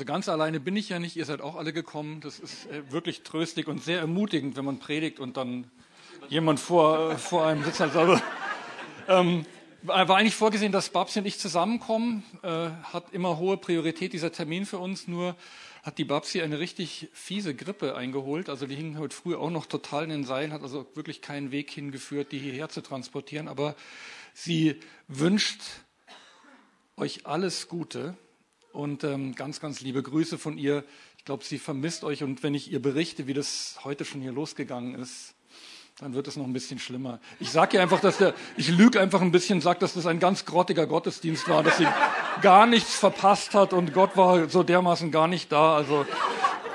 Also ganz alleine bin ich ja nicht, ihr seid auch alle gekommen. Das ist äh, wirklich tröstlich und sehr ermutigend, wenn man predigt und dann jemand vor, äh, vor einem sitzt. Also, ähm, war eigentlich vorgesehen, dass Babsi und ich zusammenkommen. Äh, hat immer hohe Priorität dieser Termin für uns. Nur hat die Babsi eine richtig fiese Grippe eingeholt. Also die hing heute früh auch noch total in den Seilen, hat also wirklich keinen Weg hingeführt, die hierher zu transportieren. Aber sie wünscht euch alles Gute und ähm, ganz, ganz liebe Grüße von ihr. Ich glaube, sie vermisst euch und wenn ich ihr berichte, wie das heute schon hier losgegangen ist, dann wird es noch ein bisschen schlimmer. Ich sage ihr einfach, dass der, ich lüge einfach ein bisschen, sage, dass das ein ganz grottiger Gottesdienst war, dass sie gar nichts verpasst hat und Gott war so dermaßen gar nicht da. Also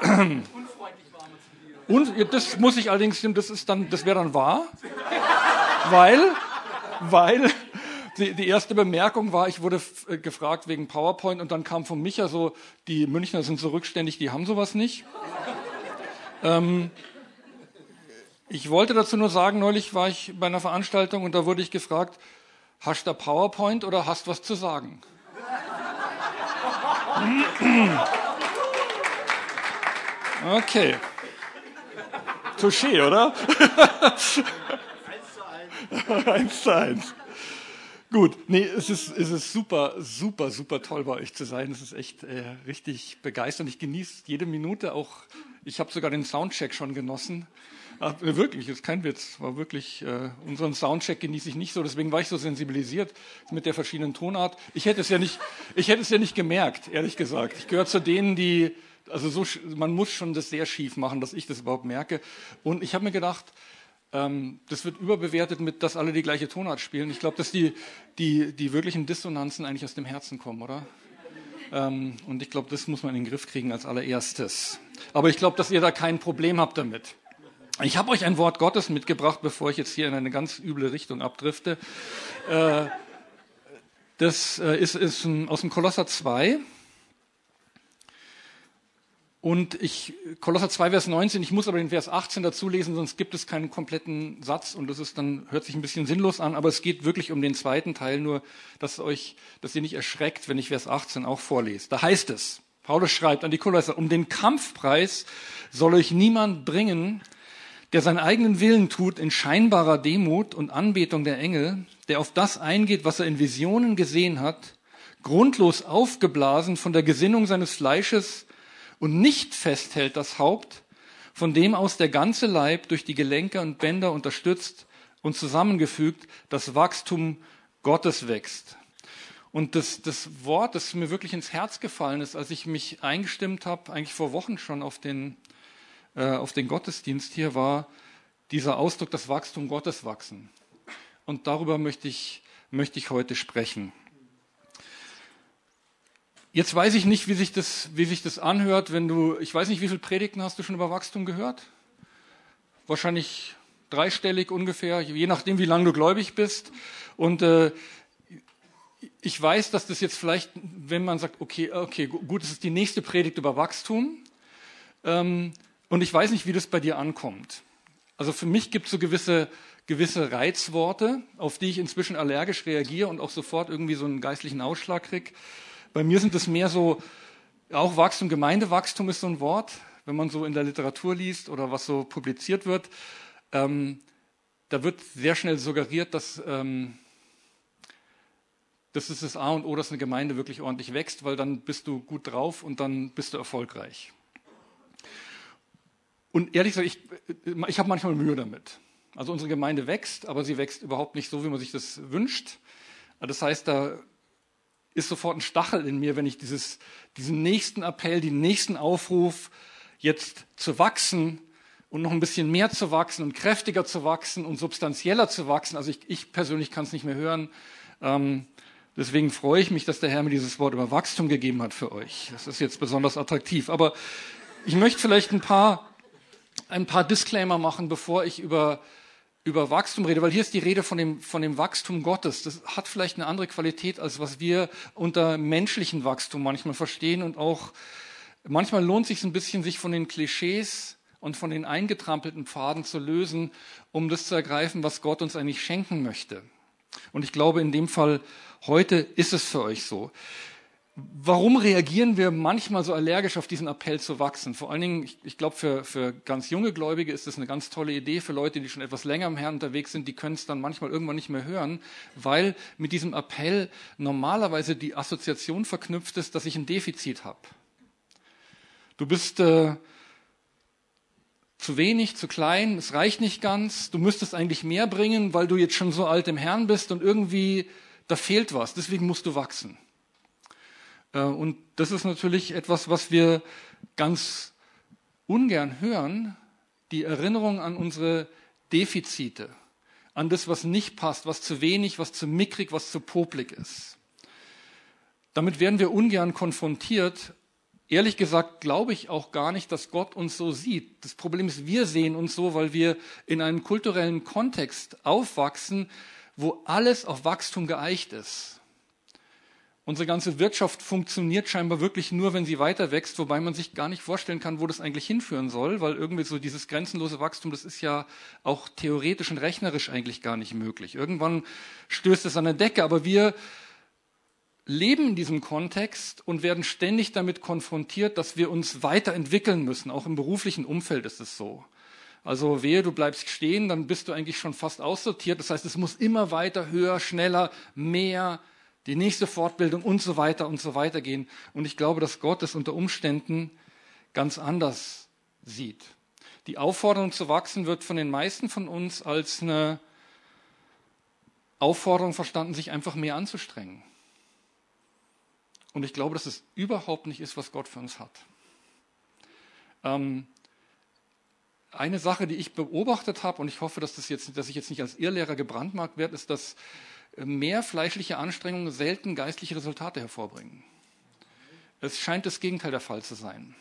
und das muss ich allerdings, das ist dann, das wäre dann wahr, weil, weil die, die erste Bemerkung war, ich wurde äh, gefragt wegen PowerPoint und dann kam von Micha so, die Münchner sind so rückständig, die haben sowas nicht. Ähm, ich wollte dazu nur sagen, neulich war ich bei einer Veranstaltung und da wurde ich gefragt, hast du PowerPoint oder hast was zu sagen? Okay. Touché, oder? eins zu eins. eins zu eins. Gut, nee, es ist, es ist super, super, super toll bei euch zu sein. Es ist echt äh, richtig begeisternd. Ich genieße jede Minute auch. Ich habe sogar den Soundcheck schon genossen. Ach, äh, wirklich, ist kein Witz. War wirklich, äh, unseren Soundcheck genieße ich nicht so. Deswegen war ich so sensibilisiert mit der verschiedenen Tonart. Ich hätte es ja nicht, ich hätte es ja nicht gemerkt, ehrlich gesagt. Ich gehöre zu denen, die, also so, man muss schon das sehr schief machen, dass ich das überhaupt merke. Und ich habe mir gedacht, das wird überbewertet mit, dass alle die gleiche Tonart spielen. Ich glaube, dass die, die, die wirklichen Dissonanzen eigentlich aus dem Herzen kommen, oder? Ähm, und ich glaube, das muss man in den Griff kriegen als allererstes. Aber ich glaube, dass ihr da kein Problem habt damit. Ich habe euch ein Wort Gottes mitgebracht, bevor ich jetzt hier in eine ganz üble Richtung abdrifte. Äh, das äh, ist, ist aus dem Kolosser 2. Und ich, Kolosser 2, Vers 19, ich muss aber den Vers 18 dazu lesen, sonst gibt es keinen kompletten Satz und das ist dann, hört sich ein bisschen sinnlos an, aber es geht wirklich um den zweiten Teil, nur, dass euch, dass ihr nicht erschreckt, wenn ich Vers 18 auch vorlese. Da heißt es, Paulus schreibt an die Kolosser, um den Kampfpreis soll euch niemand bringen, der seinen eigenen Willen tut in scheinbarer Demut und Anbetung der Engel, der auf das eingeht, was er in Visionen gesehen hat, grundlos aufgeblasen von der Gesinnung seines Fleisches, und nicht festhält das Haupt, von dem aus der ganze Leib durch die Gelenke und Bänder unterstützt und zusammengefügt das Wachstum Gottes wächst. Und das, das Wort, das mir wirklich ins Herz gefallen ist, als ich mich eingestimmt habe, eigentlich vor Wochen schon auf den, äh, auf den Gottesdienst hier, war dieser Ausdruck, das Wachstum Gottes wachsen. Und darüber möchte ich, möchte ich heute sprechen. Jetzt weiß ich nicht, wie sich das, wie sich das anhört, wenn du, ich weiß nicht, wie viele Predigten hast du schon über Wachstum gehört? Wahrscheinlich dreistellig ungefähr, je nachdem, wie lange du gläubig bist. Und äh, ich weiß, dass das jetzt vielleicht, wenn man sagt, okay, okay, gut, es ist die nächste Predigt über Wachstum. Ähm, und ich weiß nicht, wie das bei dir ankommt. Also für mich gibt es so gewisse, gewisse Reizworte, auf die ich inzwischen allergisch reagiere und auch sofort irgendwie so einen geistlichen Ausschlag kriege. Bei mir sind es mehr so, auch Wachstum, Gemeindewachstum ist so ein Wort, wenn man so in der Literatur liest oder was so publiziert wird. Ähm, da wird sehr schnell suggeriert, dass ähm, das ist das A und O, dass eine Gemeinde wirklich ordentlich wächst, weil dann bist du gut drauf und dann bist du erfolgreich. Und ehrlich gesagt, ich, ich habe manchmal Mühe damit. Also unsere Gemeinde wächst, aber sie wächst überhaupt nicht so, wie man sich das wünscht. Das heißt, da ist sofort ein Stachel in mir, wenn ich dieses, diesen nächsten Appell, den nächsten Aufruf, jetzt zu wachsen und noch ein bisschen mehr zu wachsen und kräftiger zu wachsen und substanzieller zu wachsen. Also ich, ich persönlich kann es nicht mehr hören. Ähm, deswegen freue ich mich, dass der Herr mir dieses Wort über Wachstum gegeben hat für euch. Das ist jetzt besonders attraktiv. Aber ich möchte vielleicht ein paar, ein paar Disclaimer machen, bevor ich über über Wachstum rede, weil hier ist die Rede von dem, von dem Wachstum Gottes. Das hat vielleicht eine andere Qualität, als was wir unter menschlichen Wachstum manchmal verstehen. Und auch manchmal lohnt es sich ein bisschen, sich von den Klischees und von den eingetrampelten Pfaden zu lösen, um das zu ergreifen, was Gott uns eigentlich schenken möchte. Und ich glaube, in dem Fall heute ist es für euch so. Warum reagieren wir manchmal so allergisch auf diesen Appell zu wachsen? Vor allen Dingen, ich, ich glaube, für, für ganz junge Gläubige ist das eine ganz tolle Idee. Für Leute, die schon etwas länger im Herrn unterwegs sind, die können es dann manchmal irgendwann nicht mehr hören, weil mit diesem Appell normalerweise die Assoziation verknüpft ist, dass ich ein Defizit habe. Du bist äh, zu wenig, zu klein, es reicht nicht ganz, du müsstest eigentlich mehr bringen, weil du jetzt schon so alt im Herrn bist und irgendwie, da fehlt was, deswegen musst du wachsen. Äh, und das ist natürlich etwas, was wir ganz ungern hören, die Erinnerung an unsere Defizite, an das, was nicht passt, was zu wenig, was zu mickrig, was zu poplig ist. Damit werden wir ungern konfrontiert. Ehrlich gesagt glaube ich auch gar nicht, dass Gott uns so sieht. Das Problem ist, wir sehen uns so, weil wir in einem kulturellen Kontext aufwachsen, wo alles auf Wachstum geeicht ist. Unsere ganze Wirtschaft funktioniert scheinbar wirklich nur, wenn sie weiter wächst, wobei man sich gar nicht vorstellen kann, wo das eigentlich hinführen soll, weil irgendwie so dieses grenzenlose Wachstum, das ist ja auch theoretisch und rechnerisch eigentlich gar nicht möglich. Irgendwann stößt es an der Decke, aber wir leben in diesem Kontext und werden ständig damit konfrontiert, dass wir uns weiterentwickeln müssen. Auch im beruflichen Umfeld ist es so. Also wehe, du bleibst stehen, dann bist du eigentlich schon fast aussortiert. Das heißt, es muss immer weiter, höher, schneller, mehr, die nächste Fortbildung und so weiter und so weiter gehen. Und ich glaube, dass Gott es unter Umständen ganz anders sieht. Die Aufforderung zu wachsen wird von den meisten von uns als eine Aufforderung verstanden, sich einfach mehr anzustrengen. Und ich glaube, dass es überhaupt nicht ist, was Gott für uns hat. Ähm, eine Sache, die ich beobachtet habe, und ich hoffe, dass, das jetzt, dass ich jetzt nicht als Irrlehrer gebrandmarkt werde, ist, dass mehr fleischliche Anstrengungen selten geistliche Resultate hervorbringen. Es scheint das Gegenteil der Fall zu sein.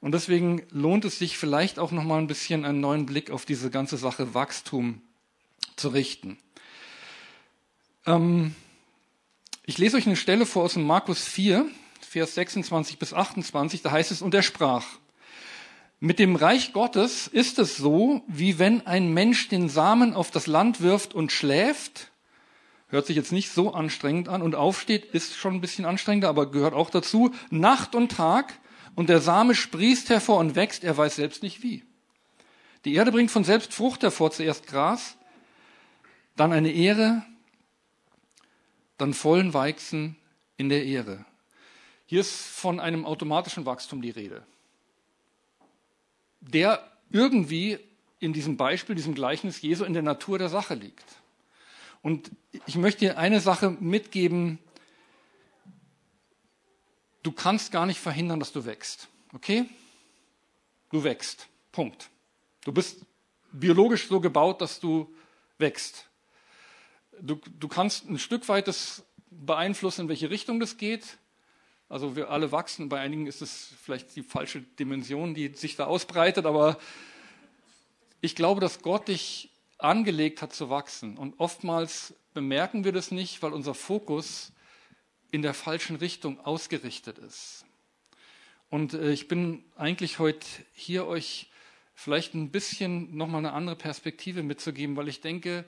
Und deswegen lohnt es sich vielleicht auch noch mal ein bisschen einen neuen Blick auf diese ganze Sache Wachstum zu richten. Ähm, ich lese euch eine Stelle vor aus dem Markus 4, Vers 26 bis 28. Da heißt es, und er sprach, mit dem Reich Gottes ist es so, wie wenn ein Mensch den Samen auf das Land wirft und schläft Hört sich jetzt nicht so anstrengend an und aufsteht ist schon ein bisschen anstrengender, aber gehört auch dazu. Nacht und Tag und der Same sprießt hervor und wächst, er weiß selbst nicht wie. Die Erde bringt von selbst Frucht hervor, zuerst Gras, dann eine Ehre, dann vollen Weichsen in der Ehre. Hier ist von einem automatischen Wachstum die Rede, der irgendwie in diesem Beispiel, diesem Gleichnis Jesu in der Natur der Sache liegt. Und ich möchte dir eine Sache mitgeben. Du kannst gar nicht verhindern, dass du wächst. Okay? Du wächst. Punkt. Du bist biologisch so gebaut, dass du wächst. Du, du kannst ein Stück weit das beeinflussen, in welche Richtung das geht. Also wir alle wachsen. Bei einigen ist es vielleicht die falsche Dimension, die sich da ausbreitet. Aber ich glaube, dass Gott dich angelegt hat zu wachsen. Und oftmals bemerken wir das nicht, weil unser Fokus in der falschen Richtung ausgerichtet ist. Und äh, ich bin eigentlich heute hier, euch vielleicht ein bisschen nochmal eine andere Perspektive mitzugeben, weil ich denke,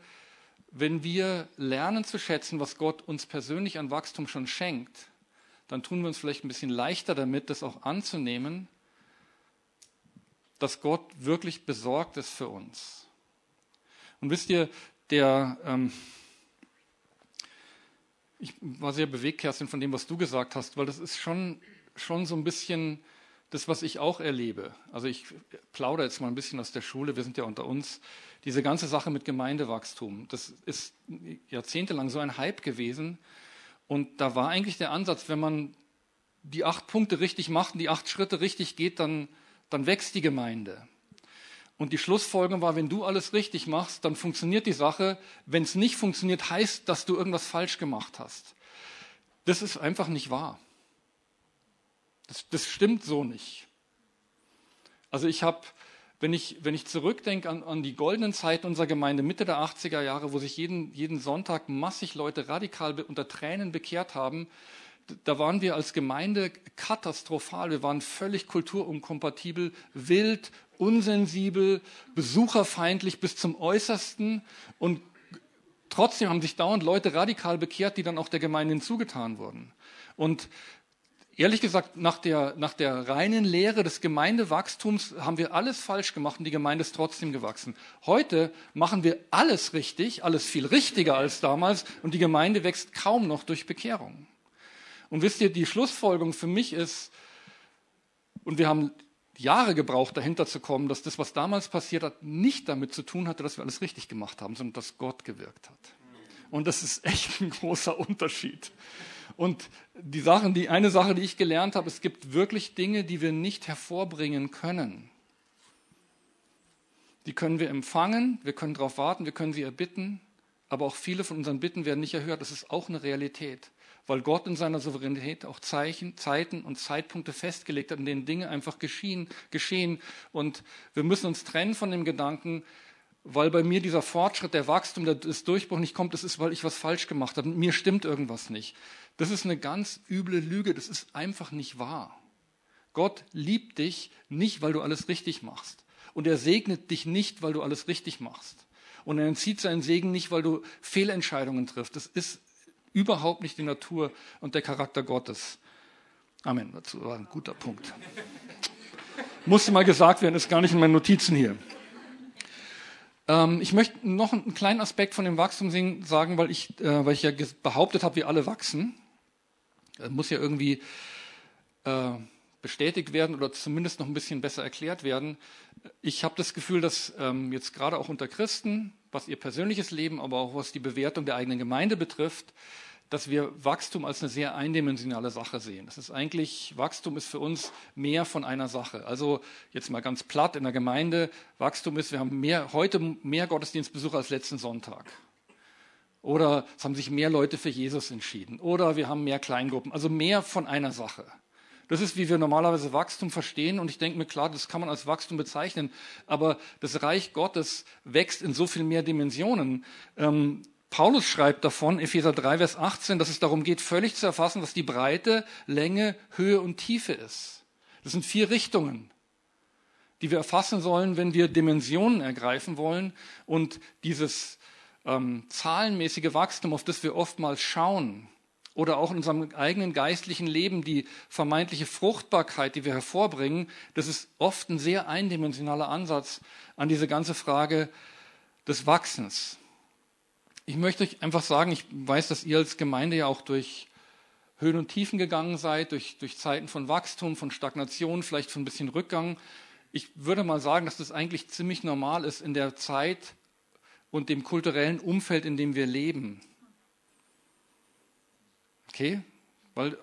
wenn wir lernen zu schätzen, was Gott uns persönlich an Wachstum schon schenkt, dann tun wir uns vielleicht ein bisschen leichter damit, das auch anzunehmen, dass Gott wirklich besorgt ist für uns. Und wisst ihr, der, ähm, ich war sehr bewegt, Kerstin, von dem, was du gesagt hast, weil das ist schon, schon so ein bisschen das, was ich auch erlebe. Also ich plaudere jetzt mal ein bisschen aus der Schule, wir sind ja unter uns. Diese ganze Sache mit Gemeindewachstum, das ist jahrzehntelang so ein Hype gewesen. Und da war eigentlich der Ansatz, wenn man die acht Punkte richtig macht und die acht Schritte richtig geht, dann, dann wächst die Gemeinde. Und die Schlussfolgerung war, wenn du alles richtig machst, dann funktioniert die Sache. Wenn es nicht funktioniert, heißt, dass du irgendwas falsch gemacht hast. Das ist einfach nicht wahr. Das, das stimmt so nicht. Also ich habe, wenn ich, wenn ich zurückdenke an, an die goldenen Zeiten unserer Gemeinde Mitte der 80er Jahre, wo sich jeden, jeden Sonntag massig Leute radikal unter Tränen bekehrt haben, da waren wir als Gemeinde katastrophal. Wir waren völlig kulturunkompatibel, wild, unsensibel, besucherfeindlich bis zum Äußersten und trotzdem haben sich dauernd Leute radikal bekehrt, die dann auch der Gemeinde hinzugetan wurden. Und ehrlich gesagt, nach der, nach der reinen Lehre des Gemeindewachstums haben wir alles falsch gemacht und die Gemeinde ist trotzdem gewachsen. Heute machen wir alles richtig, alles viel richtiger als damals und die Gemeinde wächst kaum noch durch Bekehrung. Und wisst ihr, die Schlussfolgerung für mich ist, und wir haben Jahre gebraucht, dahinter zu kommen, dass das, was damals passiert hat, nicht damit zu tun hatte, dass wir alles richtig gemacht haben, sondern dass Gott gewirkt hat. Und das ist echt ein großer Unterschied. Und die Sachen, die eine Sache, die ich gelernt habe, es gibt wirklich Dinge, die wir nicht hervorbringen können. Die können wir empfangen, wir können darauf warten, wir können sie erbitten, aber auch viele von unseren Bitten werden nicht erhört. Das ist auch eine Realität weil Gott in seiner Souveränität auch Zeichen, Zeiten und Zeitpunkte festgelegt hat, in denen Dinge einfach geschehen, geschehen. Und wir müssen uns trennen von dem Gedanken, weil bei mir dieser Fortschritt, der Wachstum, der das Durchbruch nicht kommt, das ist, weil ich was falsch gemacht habe. Mir stimmt irgendwas nicht. Das ist eine ganz üble Lüge. Das ist einfach nicht wahr. Gott liebt dich nicht, weil du alles richtig machst. Und er segnet dich nicht, weil du alles richtig machst. Und er entzieht seinen Segen nicht, weil du Fehlentscheidungen triffst. Das ist überhaupt nicht die Natur und der Charakter Gottes. Amen. Das war ein guter Punkt. Musste mal gesagt werden, ist gar nicht in meinen Notizen hier. Ähm, ich möchte noch einen kleinen Aspekt von dem Wachstum sagen, weil ich, äh, weil ich ja behauptet habe, wir alle wachsen. Das muss ja irgendwie äh, bestätigt werden oder zumindest noch ein bisschen besser erklärt werden. Ich habe das Gefühl, dass ähm, jetzt gerade auch unter Christen was ihr persönliches Leben, aber auch was die Bewertung der eigenen Gemeinde betrifft, dass wir Wachstum als eine sehr eindimensionale Sache sehen. Das ist eigentlich, Wachstum ist für uns mehr von einer Sache. Also jetzt mal ganz platt in der Gemeinde, Wachstum ist, wir haben mehr, heute mehr Gottesdienstbesucher als letzten Sonntag. Oder es haben sich mehr Leute für Jesus entschieden. Oder wir haben mehr Kleingruppen. Also mehr von einer Sache. Das ist, wie wir normalerweise Wachstum verstehen. Und ich denke mir, klar, das kann man als Wachstum bezeichnen. Aber das Reich Gottes wächst in so viel mehr Dimensionen. Ähm, Paulus schreibt davon, Epheser 3, Vers 18, dass es darum geht, völlig zu erfassen, was die Breite, Länge, Höhe und Tiefe ist. Das sind vier Richtungen, die wir erfassen sollen, wenn wir Dimensionen ergreifen wollen. Und dieses ähm, zahlenmäßige Wachstum, auf das wir oftmals schauen, oder auch in unserem eigenen geistlichen Leben die vermeintliche Fruchtbarkeit, die wir hervorbringen, das ist oft ein sehr eindimensionaler Ansatz an diese ganze Frage des Wachsens. Ich möchte euch einfach sagen, ich weiß, dass ihr als Gemeinde ja auch durch Höhen und Tiefen gegangen seid, durch, durch Zeiten von Wachstum, von Stagnation, vielleicht von ein bisschen Rückgang. Ich würde mal sagen, dass das eigentlich ziemlich normal ist in der Zeit und dem kulturellen Umfeld, in dem wir leben. Okay? Weil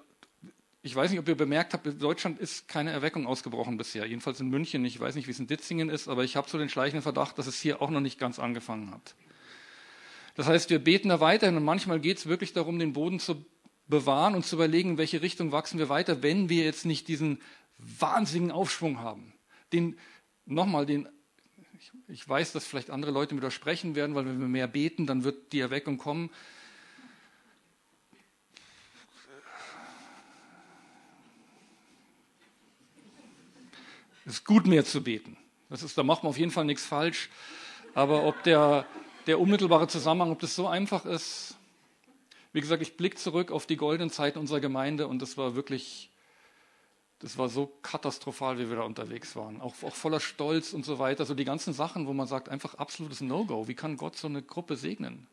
ich weiß nicht, ob ihr bemerkt habt, in Deutschland ist keine Erweckung ausgebrochen bisher. Jedenfalls in München. Ich weiß nicht, wie es in Ditzingen ist, aber ich habe so den schleichenden Verdacht, dass es hier auch noch nicht ganz angefangen hat. Das heißt, wir beten da weiterhin und manchmal geht es wirklich darum, den Boden zu bewahren und zu überlegen, in welche Richtung wachsen wir weiter, wenn wir jetzt nicht diesen wahnsinnigen Aufschwung haben. Den, nochmal, den, ich, ich weiß, dass vielleicht andere Leute widersprechen werden, weil wenn wir mehr beten, dann wird die Erweckung kommen. Es ist gut, mehr zu beten. Das ist, da macht man auf jeden Fall nichts falsch. Aber ob der, der unmittelbare Zusammenhang, ob das so einfach ist, wie gesagt, ich blicke zurück auf die goldenen Zeiten unserer Gemeinde und das war wirklich, das war so katastrophal, wie wir da unterwegs waren. Auch, auch voller Stolz und so weiter. So die ganzen Sachen, wo man sagt, einfach absolutes No-Go. Wie kann Gott so eine Gruppe segnen?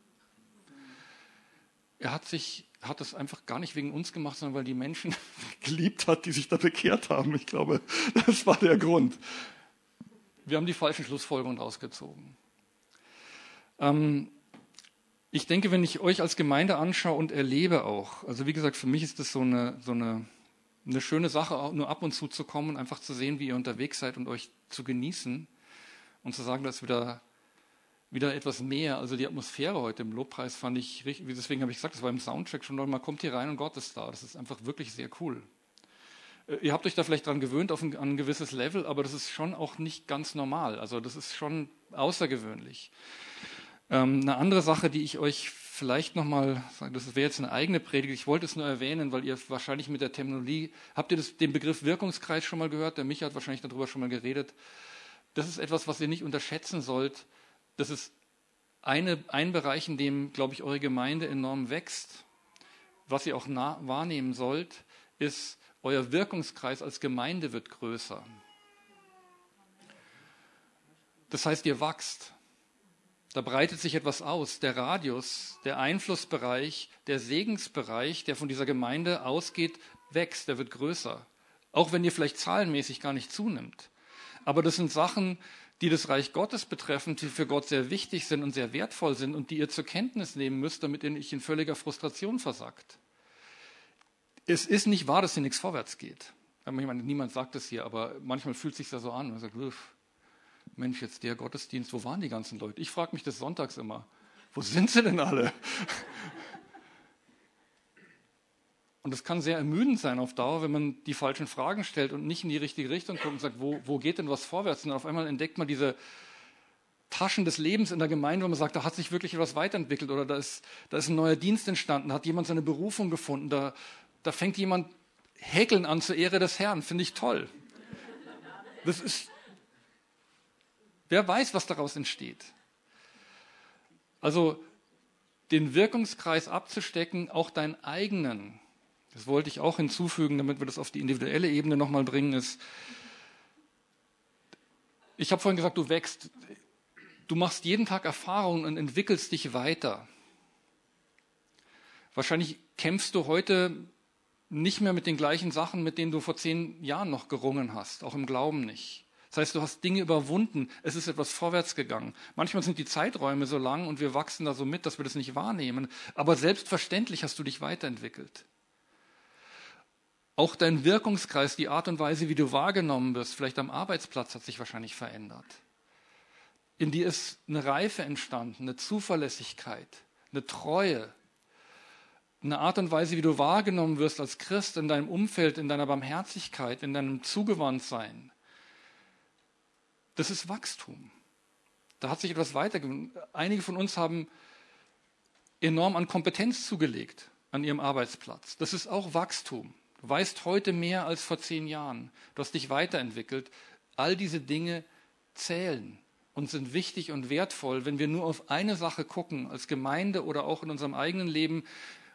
Er hat sich hat es einfach gar nicht wegen uns gemacht, sondern weil die Menschen geliebt hat, die sich da bekehrt haben. Ich glaube, das war der Grund. Wir haben die falschen Schlussfolgerungen rausgezogen. Ähm, ich denke, wenn ich euch als Gemeinde anschaue und erlebe auch, also wie gesagt, für mich ist das so eine, so eine, eine schöne Sache, nur ab und zu zu kommen, einfach zu sehen, wie ihr unterwegs seid und euch zu genießen und zu sagen, dass wieder wieder etwas mehr. Also die Atmosphäre heute im Lobpreis fand ich richtig, deswegen habe ich gesagt, das war im Soundcheck schon, man kommt hier rein und Gott ist da. Das ist einfach wirklich sehr cool. Äh, ihr habt euch da vielleicht dran gewöhnt auf ein, ein, gewisses Level, aber das ist schon auch nicht ganz normal. Also das ist schon außergewöhnlich. Ähm, eine andere Sache, die ich euch vielleicht nochmal, das wäre jetzt eine eigene Predigt, ich wollte es nur erwähnen, weil ihr wahrscheinlich mit der Terminologie, habt ihr das, den Begriff Wirkungskreis schon mal gehört? Der Micha hat wahrscheinlich darüber schon mal geredet. Das ist etwas, was ihr nicht unterschätzen sollt das ist eine, ein Bereich, in dem, glaube ich, eure Gemeinde enorm wächst, was ihr auch nah, wahrnehmen sollt, ist, euer Wirkungskreis als Gemeinde wird größer. Das heißt, ihr wachst. Da breitet sich etwas aus. Der Radius, der Einflussbereich, der Segensbereich, der von dieser Gemeinde ausgeht, wächst, der wird größer. Auch wenn ihr vielleicht zahlenmäßig gar nicht zunimmt. Aber das sind Sachen, die das Reich Gottes betreffen, die für Gott sehr wichtig sind und sehr wertvoll sind und die ihr zur Kenntnis nehmen müsst, damit ihr nicht in völliger Frustration versagt. Es ist nicht wahr, dass hier nichts vorwärts geht. Ich meine, niemand sagt es hier, aber manchmal fühlt es sich da so an. Man sagt, Mensch, jetzt der Gottesdienst, wo waren die ganzen Leute? Ich frage mich das sonntags immer. Wo sind sie denn alle? Und das kann sehr ermüdend sein auf Dauer, wenn man die falschen Fragen stellt und nicht in die richtige Richtung guckt und sagt, wo, wo geht denn was vorwärts? Und auf einmal entdeckt man diese Taschen des Lebens in der Gemeinde, wo man sagt, da hat sich wirklich etwas weiterentwickelt oder da ist, da ist ein neuer Dienst entstanden, da hat jemand seine Berufung gefunden, da, da fängt jemand Häkeln an zur Ehre des Herrn, finde ich toll. Das ist, wer weiß, was daraus entsteht. Also den Wirkungskreis abzustecken, auch deinen eigenen, das wollte ich auch hinzufügen, damit wir das auf die individuelle Ebene nochmal bringen, ist, ich habe vorhin gesagt, du wächst, du machst jeden Tag Erfahrungen und entwickelst dich weiter. Wahrscheinlich kämpfst du heute nicht mehr mit den gleichen Sachen, mit denen du vor zehn Jahren noch gerungen hast, auch im Glauben nicht. Das heißt, du hast Dinge überwunden, es ist etwas vorwärts gegangen. Manchmal sind die Zeiträume so lang und wir wachsen da so mit, dass wir das nicht wahrnehmen, aber selbstverständlich hast du dich weiterentwickelt. Auch dein Wirkungskreis, die Art und Weise, wie du wahrgenommen wirst, vielleicht am Arbeitsplatz, hat sich wahrscheinlich verändert. In dir ist eine Reife entstanden, eine Zuverlässigkeit, eine Treue, eine Art und Weise, wie du wahrgenommen wirst als Christ in deinem Umfeld, in deiner Barmherzigkeit, in deinem Zugewandtsein. Das ist Wachstum. Da hat sich etwas weitergegeben. Einige von uns haben enorm an Kompetenz zugelegt an ihrem Arbeitsplatz. Das ist auch Wachstum. Weißt heute mehr als vor zehn Jahren. Du hast dich weiterentwickelt. All diese Dinge zählen und sind wichtig und wertvoll, wenn wir nur auf eine Sache gucken, als Gemeinde oder auch in unserem eigenen Leben.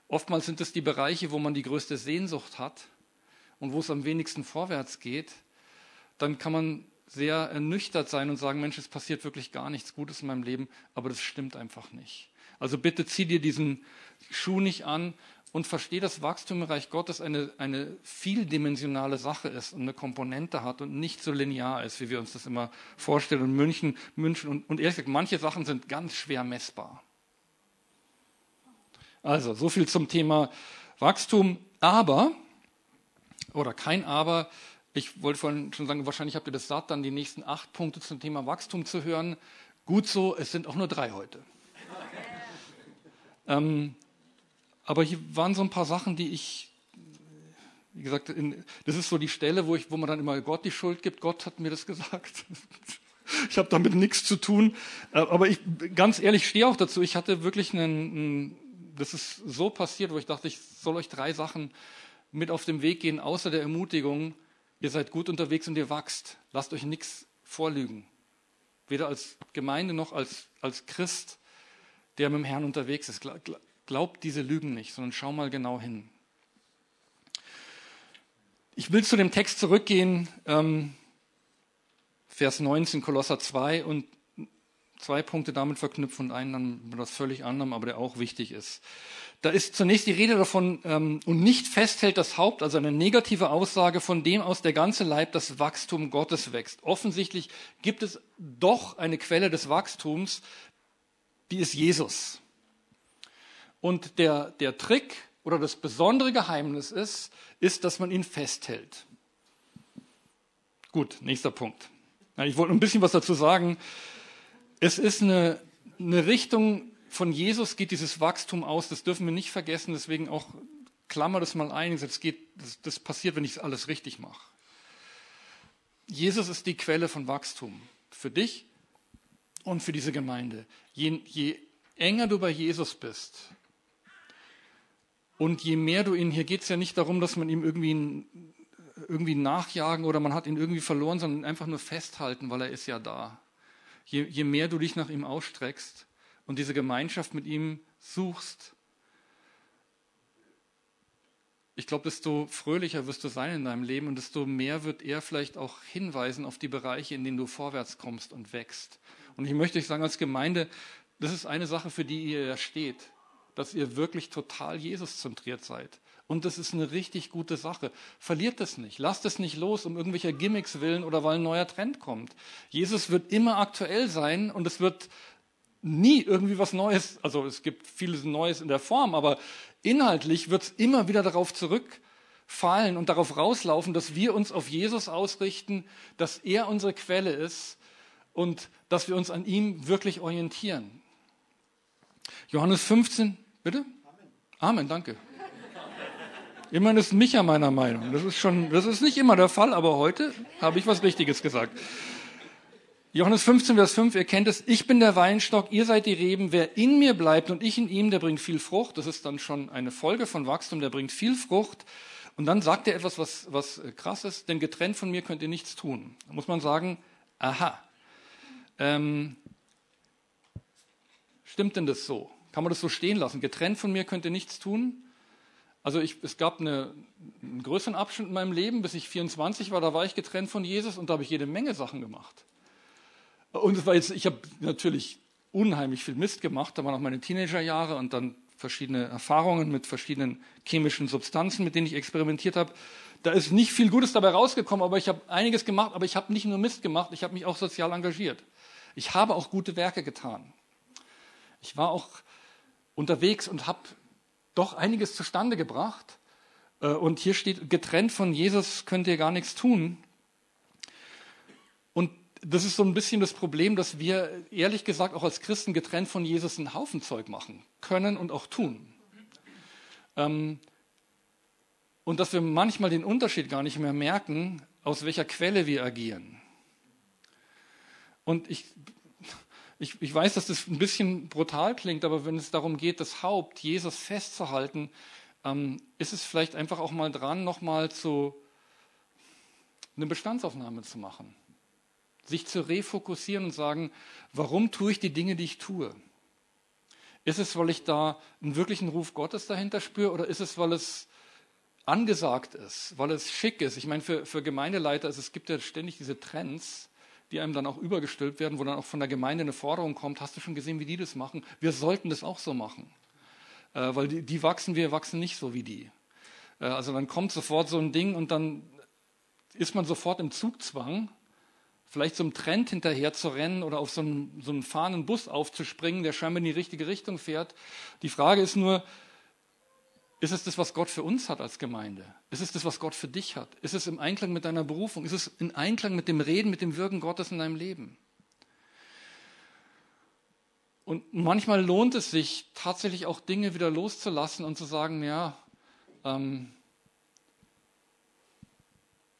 Oftmals sind es die Bereiche, wo man die größte Sehnsucht hat und wo es am wenigsten vorwärts geht. Dann kann man sehr ernüchtert sein und sagen, Mensch, es passiert wirklich gar nichts Gutes in meinem Leben, aber das stimmt einfach nicht. Also bitte zieh dir diesen Schuh nicht an und verstehe, dass Wachstum im Reich Gottes eine, eine vieldimensionale Sache ist und eine Komponente hat und nicht so linear ist, wie wir uns das immer vorstellen und München, München und, und ehrlich gesagt, manche Sachen sind ganz schwer messbar. Also, so viel zum Thema Wachstum. Aber, oder kein Aber, ich wollte vorhin schon sagen, wahrscheinlich habt ihr das satt, dann die nächsten acht Punkte zum Thema Wachstum zu hören. Gut so, es sind auch nur drei heute. ähm, aber hier waren so ein paar Sachen, die ich, wie gesagt, in, das ist so die Stelle, wo, ich, wo man dann immer Gott die Schuld gibt. Gott hat mir das gesagt. Ich habe damit nichts zu tun. Äh, aber ich, ganz ehrlich, stehe auch dazu. Ich hatte wirklich einen, das ist so passiert, wo ich dachte, ich soll euch drei Sachen mit auf den Weg gehen, außer der Ermutigung, ihr seid gut unterwegs und ihr wachst. Lasst euch nichts vorlügen. Weder als Gemeinde noch als, als Christ, der mit dem Herrn unterwegs ist. Glaub diese Lügen nicht, sondern schau mal genau hin. Ich will zu dem Text zurückgehen, ähm, Vers 19, Kolosser 2 und zwei Punkte damit verknüpfen und einen dann mit etwas völlig anderem, aber der auch wichtig ist. Da ist zunächst die Rede davon, ähm, und nicht festhält das Haupt, also eine negative Aussage, von dem aus der ganze Leib das Wachstum Gottes wächst. Offensichtlich gibt es doch eine Quelle des Wachstums, die ist Jesus. Und der, der Trick oder das besondere Geheimnis ist, ist, dass man ihn festhält. Gut, nächster Punkt. Ich wollte ein bisschen was dazu sagen. Es ist eine, eine Richtung von Jesus geht dieses Wachstum aus. Das dürfen wir nicht vergessen. Deswegen auch klammer das mal ein. Das, geht, das, das passiert, wenn ich alles richtig mache. Jesus ist die Quelle von Wachstum für dich und für diese Gemeinde. Je, je enger du bei Jesus bist, und je mehr du ihn, hier geht es ja nicht darum, dass man ihm irgendwie, irgendwie nachjagen oder man hat ihn irgendwie verloren, sondern einfach nur festhalten, weil er ist ja da. Je, je mehr du dich nach ihm ausstreckst und diese Gemeinschaft mit ihm suchst, ich glaube, desto fröhlicher wirst du sein in deinem Leben und desto mehr wird er vielleicht auch hinweisen auf die Bereiche, in denen du vorwärts kommst und wächst. Und ich möchte euch sagen, als Gemeinde, das ist eine Sache, für die ihr ja steht, dass ihr wirklich total Jesus-zentriert seid. Und das ist eine richtig gute Sache. Verliert das nicht. Lasst es nicht los um irgendwelcher Gimmicks willen oder weil ein neuer Trend kommt. Jesus wird immer aktuell sein und es wird nie irgendwie was Neues, also es gibt vieles Neues in der Form, aber inhaltlich wird es immer wieder darauf zurückfallen und darauf rauslaufen, dass wir uns auf Jesus ausrichten, dass er unsere Quelle ist und dass wir uns an ihm wirklich orientieren. Johannes 15, bitte? Amen, Amen danke. Immerhin ist Micha meiner Meinung. Das ist schon, das ist nicht immer der Fall, aber heute habe ich was Richtiges gesagt. Johannes 15, Vers 5, ihr kennt es, ich bin der Weinstock, ihr seid die Reben, wer in mir bleibt und ich in ihm, der bringt viel Frucht. Das ist dann schon eine Folge von Wachstum, der bringt viel Frucht. Und dann sagt er etwas, was, was krass ist, denn getrennt von mir könnt ihr nichts tun. Da muss man sagen, aha, ähm, stimmt denn das so? Kann man das so stehen lassen? Getrennt von mir könnt ihr nichts tun? Also ich, es gab eine, einen größeren Abschnitt in meinem Leben, bis ich 24 war, da war ich getrennt von Jesus und da habe ich jede Menge Sachen gemacht. Und es war jetzt, ich habe natürlich unheimlich viel Mist gemacht. Da waren auch meine Teenagerjahre und dann verschiedene Erfahrungen mit verschiedenen chemischen Substanzen, mit denen ich experimentiert habe. Da ist nicht viel Gutes dabei rausgekommen, aber ich habe einiges gemacht. Aber ich habe nicht nur Mist gemacht, ich habe mich auch sozial engagiert. Ich habe auch gute Werke getan. Ich war auch unterwegs und habe doch einiges zustande gebracht. Äh, und hier steht, getrennt von Jesus könnt ihr gar nichts tun das ist so ein bisschen das Problem, dass wir ehrlich gesagt auch als Christen getrennt von Jesus einen Haufen Zeug machen können und auch tun. Ähm, und dass wir manchmal den Unterschied gar nicht mehr merken, aus welcher Quelle wir agieren. Und ich, ich, ich weiß, dass das ein bisschen brutal klingt, aber wenn es darum geht, das Haupt, Jesus festzuhalten, ähm, ist es vielleicht einfach auch mal dran, nochmal zu eine Bestandsaufnahme zu machen sich zu refokussieren und sagen, warum tue ich die Dinge, die ich tue? Ist es, weil ich da einen wirklichen Ruf Gottes dahinter spüre oder ist es, weil es angesagt ist, weil es schick ist? Ich meine, für, für Gemeindeleiter, also es gibt ja ständig diese Trends, die einem dann auch übergestülpt werden, wo dann auch von der Gemeinde eine Forderung kommt, hast du schon gesehen, wie die das machen? Wir sollten das auch so machen. Äh, weil die, die wachsen, wir wachsen nicht so wie die. Äh, also dann kommt sofort so ein Ding und dann ist man sofort im Zugzwang vielleicht so einem Trend hinterher zu rennen oder auf so einen, so einen fahrenden Bus aufzuspringen, der scheinbar in die richtige Richtung fährt. Die Frage ist nur, ist es das, was Gott für uns hat als Gemeinde? Ist es das, was Gott für dich hat? Ist es im Einklang mit deiner Berufung? Ist es in Einklang mit dem Reden, mit dem Wirken Gottes in deinem Leben? Und manchmal lohnt es sich tatsächlich auch Dinge wieder loszulassen und zu sagen, ja, ähm,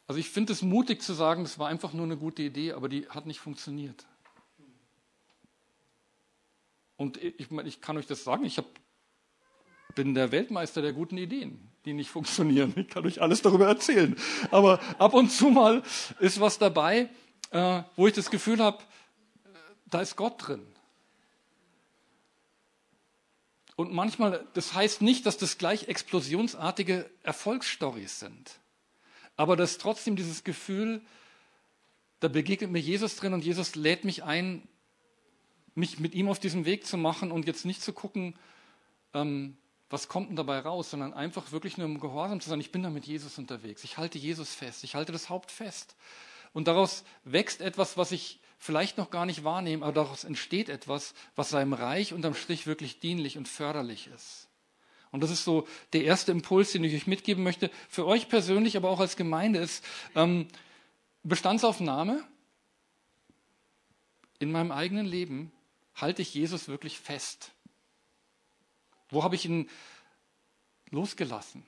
also ich finde es mutig zu sagen, das war einfach nur eine gute Idee, aber die hat nicht funktioniert. Und ich, ich kann euch das sagen, ich hab, bin der Weltmeister der guten Ideen, die nicht funktionieren. Ich kann euch alles darüber erzählen. Aber ab und zu mal ist was dabei, äh, wo ich das Gefühl habe, da ist Gott drin. Und manchmal, das heißt nicht, dass das gleich explosionsartige Erfolgsstories sind. Aber das ist trotzdem dieses Gefühl, da begegnet mir Jesus drin und Jesus lädt mich ein, mich mit ihm auf diesen Weg zu machen und jetzt nicht zu gucken, ähm, was kommt denn dabei raus, sondern einfach wirklich nur im Gehorsam zu sein. Ich bin da mit Jesus unterwegs. Ich halte Jesus fest. Ich halte das Haupt fest. Und daraus wächst etwas, was ich vielleicht noch gar nicht wahrnehme, aber daraus entsteht etwas, was seinem Reich unterm Strich wirklich dienlich und förderlich ist. Und das ist so der erste Impuls, den ich euch mitgeben möchte, für euch persönlich, aber auch als Gemeinde, ist ähm, Bestandsaufnahme. In meinem eigenen Leben halte ich Jesus wirklich fest. Wo habe ich ihn losgelassen?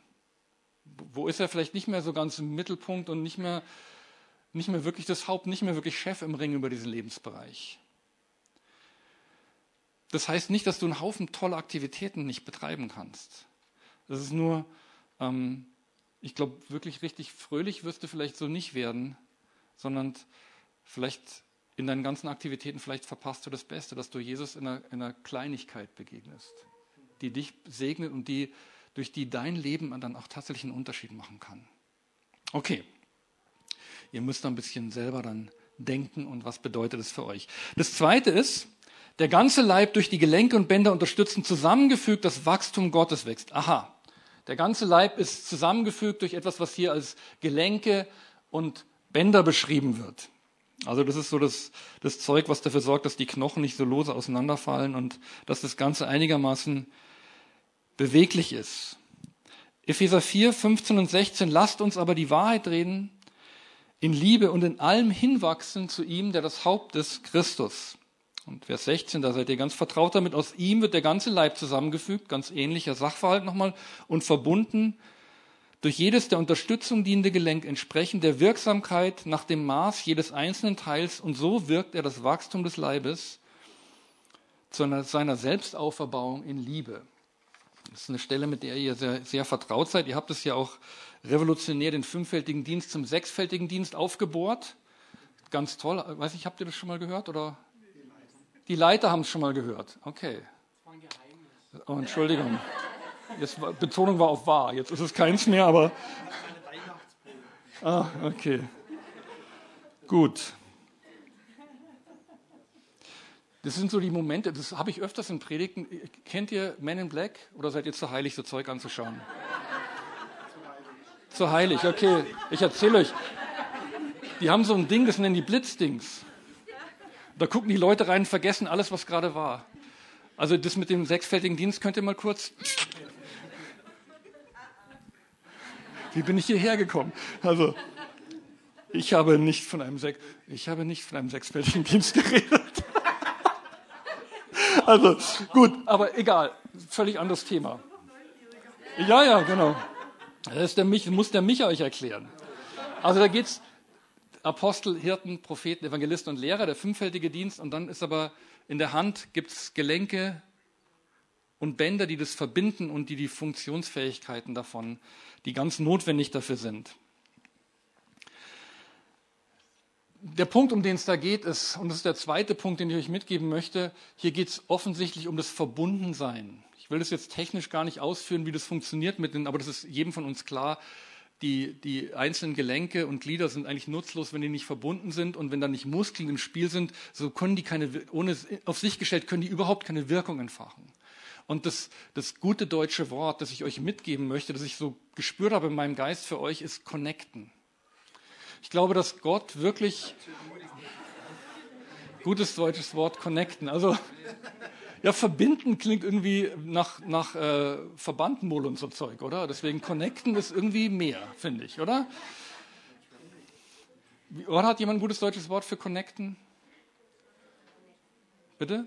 Wo ist er vielleicht nicht mehr so ganz im Mittelpunkt und nicht mehr, nicht mehr wirklich das Haupt, nicht mehr wirklich Chef im Ring über diesen Lebensbereich? Das heißt nicht, dass du einen Haufen toller Aktivitäten nicht betreiben kannst. Das ist nur, ähm, ich glaube, wirklich richtig fröhlich wirst du vielleicht so nicht werden, sondern vielleicht in deinen ganzen Aktivitäten vielleicht verpasst du das Beste, dass du Jesus in einer, in einer Kleinigkeit begegnest, die dich segnet und die, durch die dein Leben dann auch tatsächlich einen Unterschied machen kann. Okay, ihr müsst ein bisschen selber dann denken und was bedeutet es für euch. Das Zweite ist, der ganze Leib durch die Gelenke und Bänder unterstützen, zusammengefügt das Wachstum Gottes wächst. Aha, der ganze Leib ist zusammengefügt durch etwas, was hier als Gelenke und Bänder beschrieben wird. Also das ist so das, das Zeug, was dafür sorgt, dass die Knochen nicht so lose auseinanderfallen und dass das Ganze einigermaßen beweglich ist. Epheser 4, 15 und 16, lasst uns aber die Wahrheit reden, in Liebe und in allem hinwachsen zu ihm, der das Haupt ist, Christus. Und Vers 16, da seid ihr ganz vertraut damit, aus ihm wird der ganze Leib zusammengefügt, ganz ähnlicher Sachverhalt nochmal, und verbunden durch jedes der Unterstützung dienende Gelenk entsprechend der Wirksamkeit nach dem Maß jedes einzelnen Teils und so wirkt er das Wachstum des Leibes zu seiner Selbstauferbauung in Liebe. Das ist eine Stelle, mit der ihr sehr, sehr vertraut seid. Ihr habt es ja auch revolutionär den fünffältigen Dienst zum sechsfältigen Dienst aufgebohrt. Ganz toll. Weiß ich, habt ihr das schon mal gehört? Oder? Die Leiter haben es schon mal gehört. Okay. Oh, Entschuldigung. Jetzt, Betonung war auf wahr, jetzt ist es keins mehr, aber. Ah, okay. Gut. Das sind so die Momente, das habe ich öfters in Predigten. Kennt ihr Men in Black oder seid ihr zu heilig, so Zeug anzuschauen? zu heilig, okay. Ich erzähle euch. Die haben so ein Ding, das nennen die Blitzdings. Da gucken die Leute rein und vergessen alles, was gerade war. Also das mit dem sechsfältigen Dienst könnt ihr mal kurz. Wie bin ich hierher gekommen? Also, ich habe nicht von einem, Sech ich habe nicht von einem sechsfältigen Dienst geredet. Also, gut, aber egal. Völlig anderes Thema. Ja, ja, genau. Das der Mich, muss der Micha euch erklären. Also da geht es Apostel, Hirten, Propheten, Evangelisten und Lehrer, der fünffältige Dienst. Und dann ist aber in der Hand gibt's Gelenke und Bänder, die das verbinden und die die Funktionsfähigkeiten davon die ganz notwendig dafür sind. Der Punkt, um den es da geht, ist, und das ist der zweite Punkt, den ich euch mitgeben möchte, hier geht es offensichtlich um das Verbundensein. Ich will das jetzt technisch gar nicht ausführen, wie das funktioniert mit den, aber das ist jedem von uns klar. Die, die einzelnen Gelenke und Glieder sind eigentlich nutzlos, wenn die nicht verbunden sind und wenn da nicht Muskeln im Spiel sind, so können die keine, ohne auf sich gestellt, können die überhaupt keine Wirkung entfachen. Und das, das gute deutsche Wort, das ich euch mitgeben möchte, das ich so gespürt habe in meinem Geist für euch, ist connecten. Ich glaube, dass Gott wirklich gutes deutsches Wort connecten. Also ja, verbinden klingt irgendwie nach, nach äh, Verbandmol und so Zeug, oder? Deswegen connecten ist irgendwie mehr, finde ich, oder? Oder hat jemand ein gutes deutsches Wort für connecten? Bitte?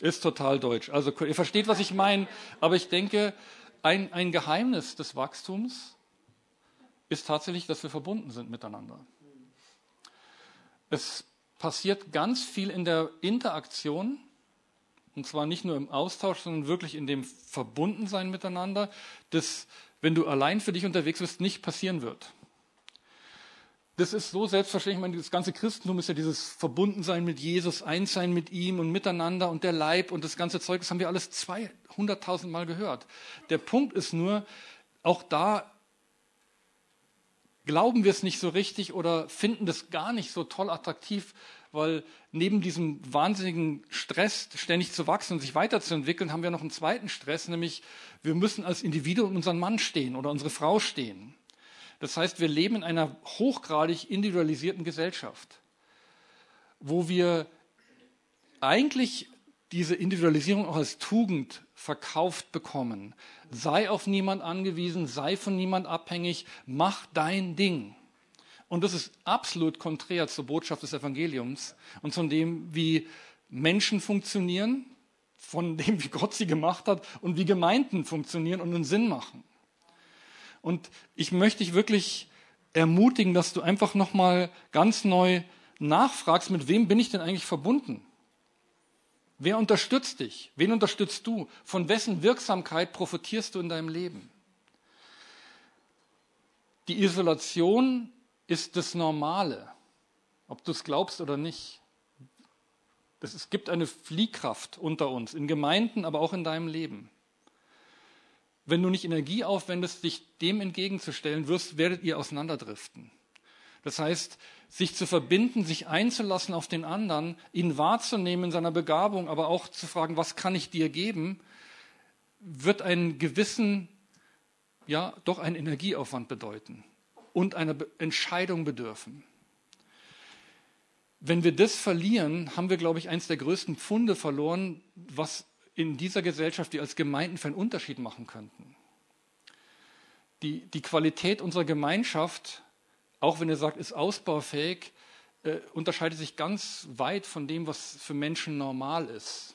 Ist total deutsch. Also ihr versteht, was ich meine, aber ich denke, ein, ein Geheimnis des Wachstums ist tatsächlich, dass wir verbunden sind miteinander. Es passiert ganz viel in der Interaktion, und zwar nicht nur im Austausch, sondern wirklich in dem Verbundensein miteinander, das, wenn du allein für dich unterwegs bist, nicht passieren wird das ist so selbstverständlich. Ich meine, das ganze Christentum ist ja dieses Verbundensein mit Jesus, Einssein mit ihm und miteinander und der Leib und das ganze Zeug. Das haben wir alles 200.000 Mal gehört. Der Punkt ist nur, auch da glauben wir es nicht so richtig oder finden das gar nicht so toll attraktiv, weil neben diesem wahnsinnigen Stress, ständig zu wachsen und sich weiterzuentwickeln, haben wir noch einen zweiten Stress, nämlich wir müssen als Individuum unseren Mann stehen oder unsere Frau stehen. Das heißt, wir leben in einer hochgradig individualisierten Gesellschaft, wo wir eigentlich diese Individualisierung auch als Tugend verkauft bekommen. Sei auf niemand angewiesen, sei von niemand abhängig, mach dein Ding. Und das ist absolut konträr zur Botschaft des Evangeliums und von dem, wie Menschen funktionieren, von dem, wie Gott sie gemacht hat und wie Gemeinden funktionieren und einen Sinn machen. Und ich möchte dich wirklich ermutigen, dass du einfach nochmal ganz neu nachfragst, mit wem bin ich denn eigentlich verbunden? Wer unterstützt dich? Wen unterstützt du? Von wessen Wirksamkeit profitierst du in deinem Leben? Die Isolation ist das Normale. ob du es glaubst oder nicht. Es gibt eine Fliehkraft unter uns, in Gemeinden, aber auch in deinem Leben. Wenn du nicht Energie aufwendest, dich dem entgegenzustellen, wirst, werdet ihr auseinanderdriften. Das heißt, sich zu verbinden, sich einzulassen auf den anderen, ihn wahrzunehmen in seiner Begabung, aber auch zu fragen, was kann ich dir geben, wird einen gewissen, ja, doch einen Energieaufwand bedeuten und einer Entscheidung bedürfen. Wenn wir das verlieren, haben wir, glaube ich, eines der größten Pfunde verloren, was in dieser Gesellschaft wir als Gemeinden für einen Unterschied machen könnten. Die, die Qualität unserer Gemeinschaft, auch wenn ihr sagt, ist ausbaufähig, äh, unterscheidet sich ganz weit von dem, was für Menschen normal ist.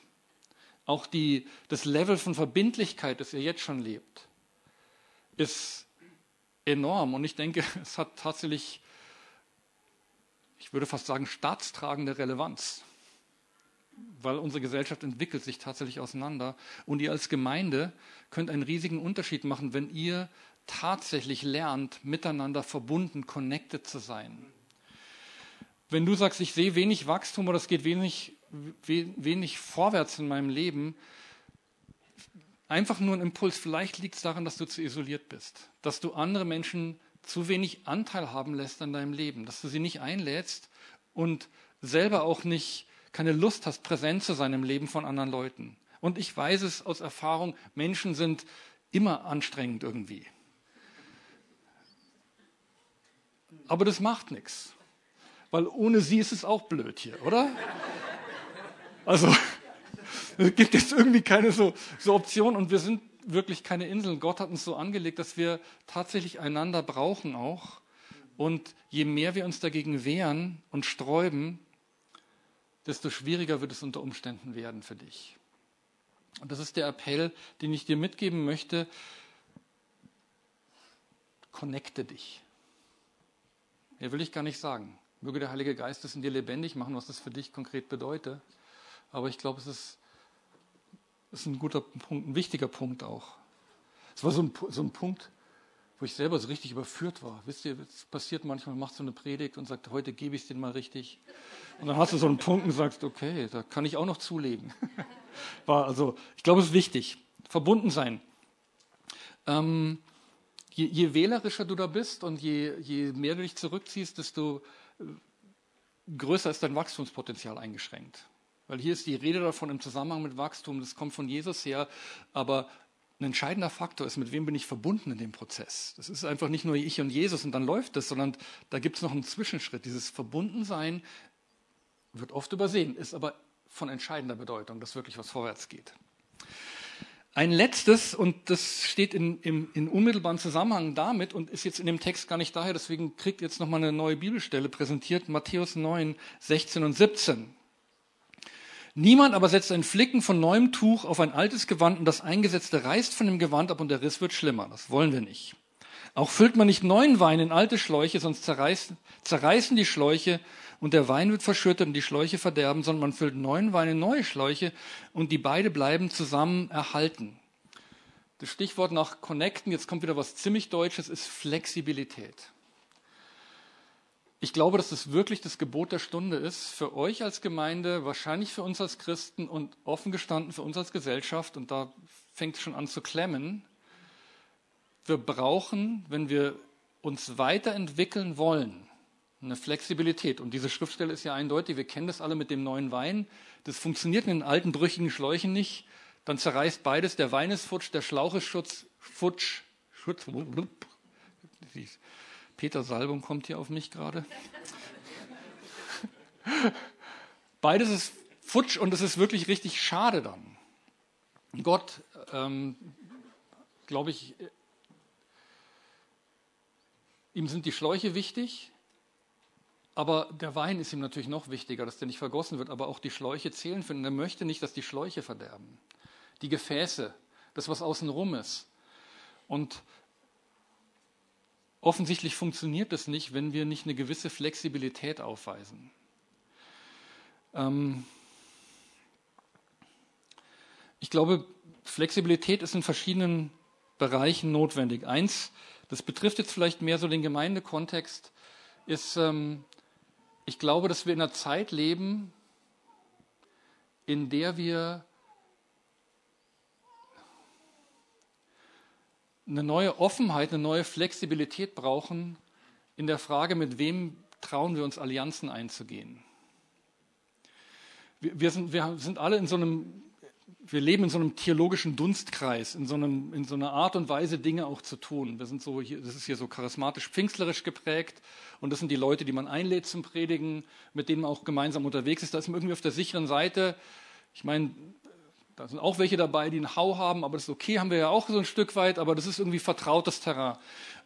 Auch die, das Level von Verbindlichkeit, das ihr jetzt schon lebt, ist enorm. Und ich denke, es hat tatsächlich, ich würde fast sagen, staatstragende Relevanz weil unsere Gesellschaft entwickelt sich tatsächlich auseinander. Und ihr als Gemeinde könnt einen riesigen Unterschied machen, wenn ihr tatsächlich lernt, miteinander verbunden, connected zu sein. Wenn du sagst, ich sehe wenig Wachstum oder es geht wenig, wenig vorwärts in meinem Leben, einfach nur ein Impuls. Vielleicht liegt es daran, dass du zu isoliert bist, dass du andere Menschen zu wenig Anteil haben lässt an deinem Leben, dass du sie nicht einlädst und selber auch nicht keine Lust hast, präsent zu sein im Leben von anderen Leuten. Und ich weiß es aus Erfahrung, Menschen sind immer anstrengend irgendwie. Aber das macht nichts. Weil ohne sie ist es auch blöd hier, oder? Also, es gibt jetzt irgendwie keine so, so Option und wir sind wirklich keine Inseln. Gott hat uns so angelegt, dass wir tatsächlich einander brauchen auch. Und je mehr wir uns dagegen wehren und sträuben, desto schwieriger wird es unter Umständen werden für dich. Und das ist der Appell, den ich dir mitgeben möchte. Connecte dich. Mehr will ich gar nicht sagen. Möge der Heilige Geist es in dir lebendig machen, was das für dich konkret bedeutet. Aber ich glaube, es ist, ist ein guter Punkt, ein wichtiger Punkt auch. Es war so ein, so ein Punkt, wo ich selber so richtig überführt war. Wisst ihr, es passiert manchmal, man macht so eine Predigt und sagt, heute gebe ich es denen mal richtig. Und dann hast du so einen Punkt und sagst, okay, da kann ich auch noch zulegen. War also, ich glaube, es ist wichtig. Verbunden sein. Ähm, je, je, wählerischer du da bist und je, je mehr du dich zurückziehst, desto äh, größer ist dein Wachstumspotenzial eingeschränkt. Weil hier ist die Rede davon im Zusammenhang mit Wachstum, das kommt von Jesus her, aber ein entscheidender Faktor ist, mit wem bin ich verbunden in dem Prozess. Das ist einfach nicht nur ich und Jesus und dann läuft es, sondern da gibt es noch einen Zwischenschritt. Dieses Verbundensein wird oft übersehen, ist aber von entscheidender Bedeutung, dass wirklich was vorwärts geht. Ein letztes, und das steht in, in, in unmittelbaren Zusammenhang damit und ist jetzt in dem Text gar nicht daher, deswegen kriegt jetzt nochmal eine neue Bibelstelle präsentiert, Matthäus 9, 16 und 17. Niemand aber setzt einen Flicken von neuem Tuch auf ein altes Gewand und das Eingesetzte reißt von dem Gewand ab und der Riss wird schlimmer. Das wollen wir nicht. Auch füllt man nicht neuen Wein in alte Schläuche, sonst zerreißen, zerreißen die Schläuche und der Wein wird verschüttet und die Schläuche verderben, sondern man füllt neuen Wein in neue Schläuche und die beide bleiben zusammen erhalten. Das Stichwort nach Connecten, jetzt kommt wieder was ziemlich Deutsches, ist Flexibilität. Ich glaube, dass es wirklich das Gebot der Stunde ist, für euch als Gemeinde, wahrscheinlich für uns als Christen und offen gestanden für uns als Gesellschaft, und da fängt es schon an zu klemmen, wir brauchen, wenn wir uns weiterentwickeln wollen, eine Flexibilität. Und diese Schriftstelle ist ja eindeutig, wir kennen das alle mit dem neuen Wein. Das funktioniert in den alten brüchigen Schläuchen nicht. Dann zerreißt beides, der Wein ist futsch, der Schlauch ist schutz, futsch, schutz, Peter Salbung kommt hier auf mich gerade. Beides ist futsch und es ist wirklich richtig schade dann. Gott, ähm, glaube ich, ihm sind die Schläuche wichtig, aber der Wein ist ihm natürlich noch wichtiger, dass der nicht vergossen wird, aber auch die Schläuche zählen für ihn. Er möchte nicht, dass die Schläuche verderben. Die Gefäße, das, was außenrum ist. Und Offensichtlich funktioniert das nicht, wenn wir nicht eine gewisse Flexibilität aufweisen. Ähm ich glaube, Flexibilität ist in verschiedenen Bereichen notwendig. Eins, das betrifft jetzt vielleicht mehr so den Gemeindekontext, ist, ähm, ich glaube, dass wir in einer Zeit leben, in der wir eine neue Offenheit, eine neue Flexibilität brauchen in der Frage, mit wem trauen wir uns Allianzen einzugehen. Wir, sind, wir sind alle in so einem, wir leben in so einem theologischen Dunstkreis, in so, einem, in so einer Art und Weise, Dinge auch zu tun. Wir sind so, hier, das ist hier so charismatisch pfingstlerisch geprägt und das sind die Leute, die man einlädt zum Predigen, mit denen man auch gemeinsam unterwegs ist. Da ist man irgendwie auf der sicheren Seite. Ich meine, da sind auch welche dabei, die einen Hau haben, aber das ist okay, haben wir ja auch so ein Stück weit, aber das ist irgendwie vertrautes Terrain.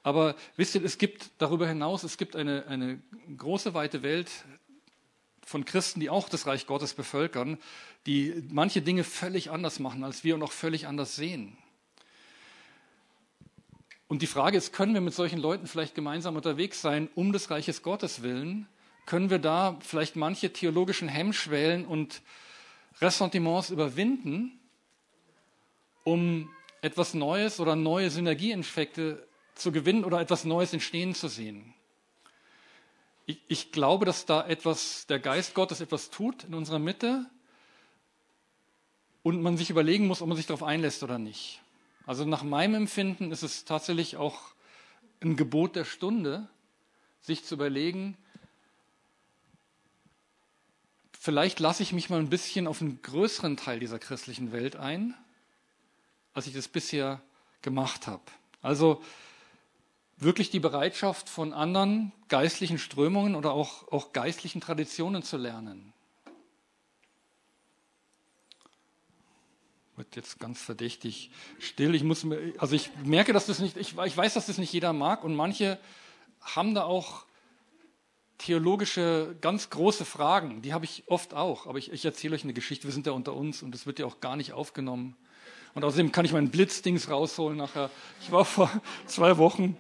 Aber wisst ihr, es gibt darüber hinaus, es gibt eine, eine große, weite Welt von Christen, die auch das Reich Gottes bevölkern, die manche Dinge völlig anders machen als wir und auch völlig anders sehen. Und die Frage ist, können wir mit solchen Leuten vielleicht gemeinsam unterwegs sein, um des Reiches Gottes willen? Können wir da vielleicht manche theologischen Hemmschwellen und Ressentiments überwinden, um etwas Neues oder neue Synergieeffekte zu gewinnen oder etwas Neues entstehen zu sehen. Ich, ich, glaube, dass da etwas, der Geist Gottes etwas tut in unserer Mitte und man sich überlegen muss, ob man sich darauf einlässt oder nicht. Also nach meinem Empfinden ist es tatsächlich auch ein Gebot der Stunde, sich zu überlegen, vielleicht lasse ich mich mal ein bisschen auf einen größeren Teil dieser christlichen Welt ein, als ich das bisher gemacht habe. Also wirklich die Bereitschaft von anderen geistlichen Strömungen oder auch, auch geistlichen Traditionen zu lernen. Wird jetzt ganz verdächtig still. Ich muss, also ich merke, dass das nicht, ich, ich weiß, dass das nicht jeder mag und manche haben da auch theologische, ganz große Fragen, die habe ich oft auch. Aber ich, ich erzähle euch eine Geschichte, wir sind ja unter uns und das wird ja auch gar nicht aufgenommen. Und außerdem kann ich meinen Blitzdings rausholen nachher. Ich war vor zwei Wochen,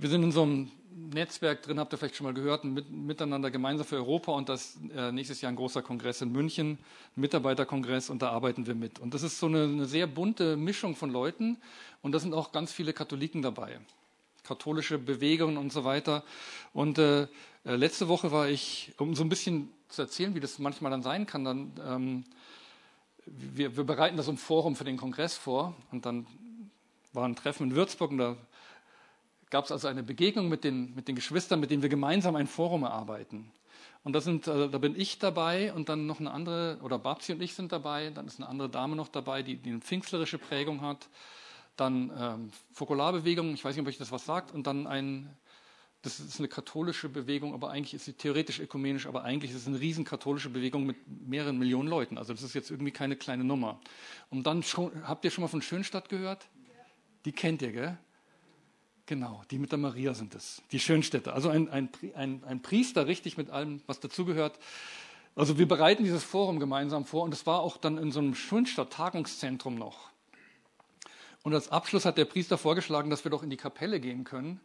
wir sind in so einem Netzwerk drin, habt ihr vielleicht schon mal gehört, mit, miteinander gemeinsam für Europa und das äh, nächstes Jahr ein großer Kongress in München, Mitarbeiterkongress und da arbeiten wir mit. Und das ist so eine, eine sehr bunte Mischung von Leuten und da sind auch ganz viele Katholiken dabei katholische Bewegungen und so weiter. Und äh, äh, letzte Woche war ich, um so ein bisschen zu erzählen, wie das manchmal dann sein kann, dann ähm, wir, wir, bereiten das im Forum für den Kongress vor und dann war ein Treffen in Würzburg und da gab es also eine Begegnung mit den, mit den Geschwistern, mit denen wir gemeinsam ein Forum erarbeiten. Und da, sind, äh, da bin ich dabei und dann noch eine andere, oder Babsi und ich sind dabei, dann ist eine andere Dame noch dabei, die, die eine pfingstlerische Prägung hat dann ähm, Fokularbewegung, ich weiß nicht, ob euch das was sagt, und dann ein, das ist eine katholische Bewegung, aber eigentlich ist sie theoretisch ökumenisch, aber eigentlich ist es eine riesen katholische Bewegung mit mehreren Millionen Leuten. Also das ist jetzt irgendwie keine kleine Nummer. Und dann schon, habt ihr schon mal von Schönstadt gehört? Die kennt ihr, gell? Genau, die mit der Maria sind es, die Schönstädter. Also ein, ein, ein, ein Priester, richtig mit allem, was dazugehört. Also wir bereiten dieses Forum gemeinsam vor und es war auch dann in so einem Schönstadt-Tagungszentrum noch. Und als Abschluss hat der Priester vorgeschlagen, dass wir doch in die Kapelle gehen können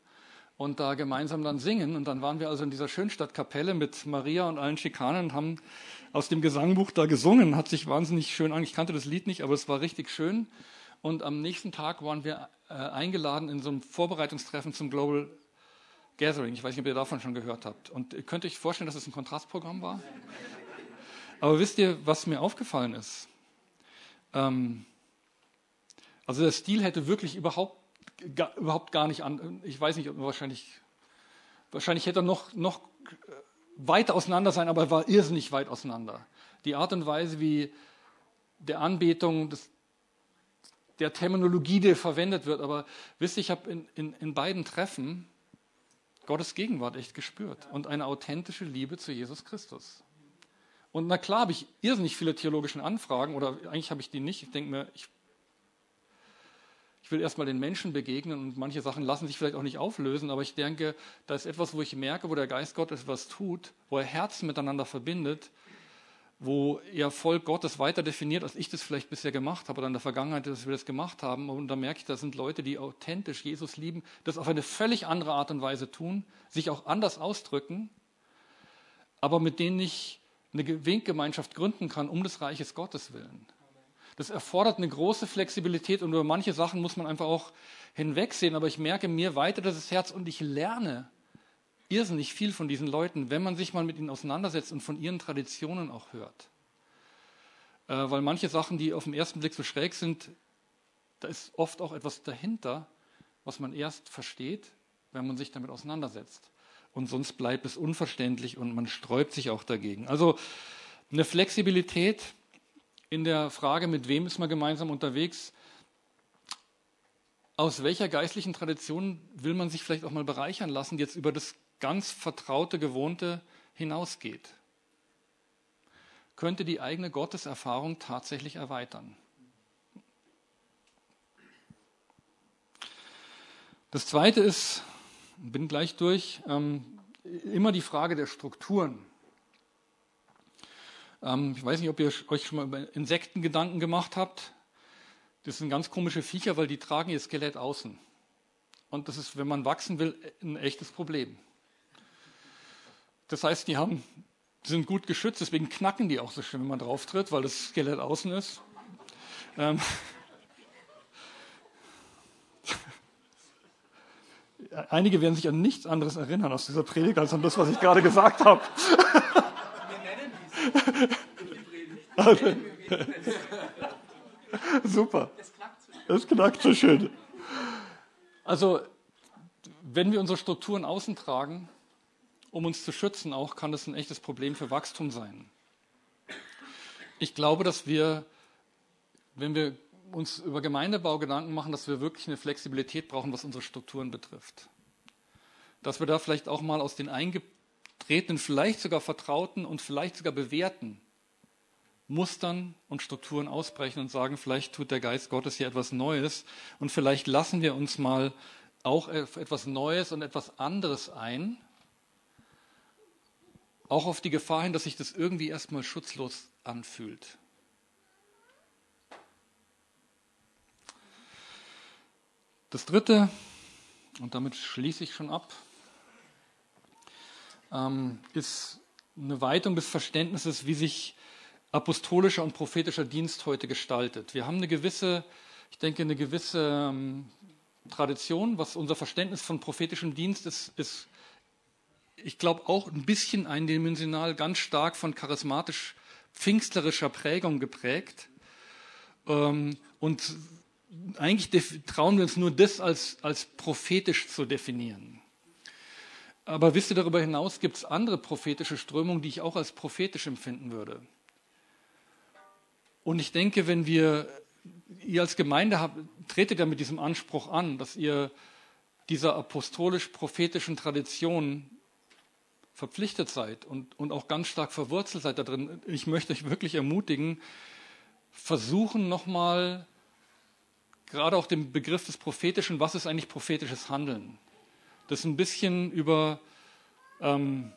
und da gemeinsam dann singen. Und dann waren wir also in dieser Schönstadtkapelle mit Maria und allen Schikanen und haben aus dem Gesangbuch da gesungen. Hat sich wahnsinnig schön an. Ich kannte das Lied nicht, aber es war richtig schön. Und am nächsten Tag waren wir äh, eingeladen in so einem Vorbereitungstreffen zum Global Gathering. Ich weiß nicht, ob ihr davon schon gehört habt. Und ihr könnt euch vorstellen, dass es ein Kontrastprogramm war. Aber wisst ihr, was mir aufgefallen ist? Ähm, also der Stil hätte wirklich überhaupt, gar, überhaupt gar nicht an, ich weiß nicht, wahrscheinlich, wahrscheinlich hätte er noch, noch weiter auseinander sein, aber er war irrsinnig weit auseinander. Die Art und Weise, wie der Anbetung, des, der Terminologie, die verwendet wird. Aber wisst ihr, ich habe in, in, in beiden Treffen Gottes Gegenwart echt gespürt und eine authentische Liebe zu Jesus Christus. Und na klar habe ich irrsinnig viele theologische Anfragen oder eigentlich habe ich die nicht. Ich denke mir, ich ich will erstmal den Menschen begegnen und manche Sachen lassen sich vielleicht auch nicht auflösen, aber ich denke, da ist etwas, wo ich merke, wo der Geist Gottes was tut, wo er Herzen miteinander verbindet, wo er Volk Gottes weiter definiert, als ich das vielleicht bisher gemacht habe oder in der Vergangenheit, dass wir das gemacht haben. Und da merke ich, da sind Leute, die authentisch Jesus lieben, das auf eine völlig andere Art und Weise tun, sich auch anders ausdrücken, aber mit denen ich eine Winkgemeinschaft gründen kann, um des Reiches Gottes willen. Das erfordert eine große Flexibilität und über manche Sachen muss man einfach auch hinwegsehen. Aber ich merke, mir weiter das Herz und ich lerne irrsinnig viel von diesen Leuten, wenn man sich mal mit ihnen auseinandersetzt und von ihren Traditionen auch hört. Äh, weil manche Sachen, die auf den ersten Blick so schräg sind, da ist oft auch etwas dahinter, was man erst versteht, wenn man sich damit auseinandersetzt. Und sonst bleibt es unverständlich und man sträubt sich auch dagegen. Also eine Flexibilität in der Frage, mit wem ist man gemeinsam unterwegs, aus welcher geistlichen Tradition will man sich vielleicht auch mal bereichern lassen, jetzt über das ganz vertraute, gewohnte hinausgeht? Könnte die eigene Gotteserfahrung tatsächlich erweitern? Das Zweite ist, bin gleich durch, ähm, immer die Frage der Strukturen. Ähm, ich weiß nicht, ob ihr euch schon mal über Insekten Gedanken gemacht habt. Das sind ganz komische Viecher, weil die tragen ihr Skelett außen. Und das ist, wenn man wachsen will, ein echtes Problem. Das heißt, die haben, sind gut geschützt, deswegen knacken die auch so schön, wenn man drauf tritt, weil das Skelett außen ist. Ähm Einige werden sich an nichts anderes erinnern aus dieser Predigt, als an das, was ich gerade gesagt habe. Wir nennen dies. Super. Es knackt so schön. Also, wenn wir unsere Strukturen außen tragen, um uns zu schützen, auch kann das ein echtes Problem für Wachstum sein. Ich glaube, dass wir, wenn wir uns über Gemeindebau Gedanken machen, dass wir wirklich eine Flexibilität brauchen, was unsere Strukturen betrifft. Dass wir da vielleicht auch mal aus den eingetretenen, vielleicht sogar vertrauten und vielleicht sogar bewährten Mustern und Strukturen ausbrechen und sagen, vielleicht tut der Geist Gottes hier etwas Neues und vielleicht lassen wir uns mal auch etwas Neues und etwas anderes ein, auch auf die Gefahr hin, dass sich das irgendwie erstmal schutzlos anfühlt. Das Dritte, und damit schließe ich schon ab, ähm, ist eine Weitung des Verständnisses, wie sich apostolischer und prophetischer Dienst heute gestaltet. Wir haben eine gewisse, ich denke, eine gewisse ähm, Tradition, was unser Verständnis von prophetischem Dienst ist, ist ich glaube, auch ein bisschen eindimensional, ganz stark von charismatisch pfingstlerischer Prägung geprägt. Ähm, und eigentlich trauen wir uns nur das als, als prophetisch zu definieren. Aber wisst ihr, darüber hinaus gibt es andere prophetische Strömungen, die ich auch als prophetisch empfinden würde. Und ich denke, wenn wir, ihr als Gemeinde habt, tretet ja mit diesem Anspruch an, dass ihr dieser apostolisch-prophetischen Tradition verpflichtet seid und, und auch ganz stark verwurzelt seid da drin. Ich möchte euch wirklich ermutigen, versuchen nochmal, gerade auch den Begriff des Prophetischen, was ist eigentlich prophetisches Handeln? Das ein bisschen über, ähm,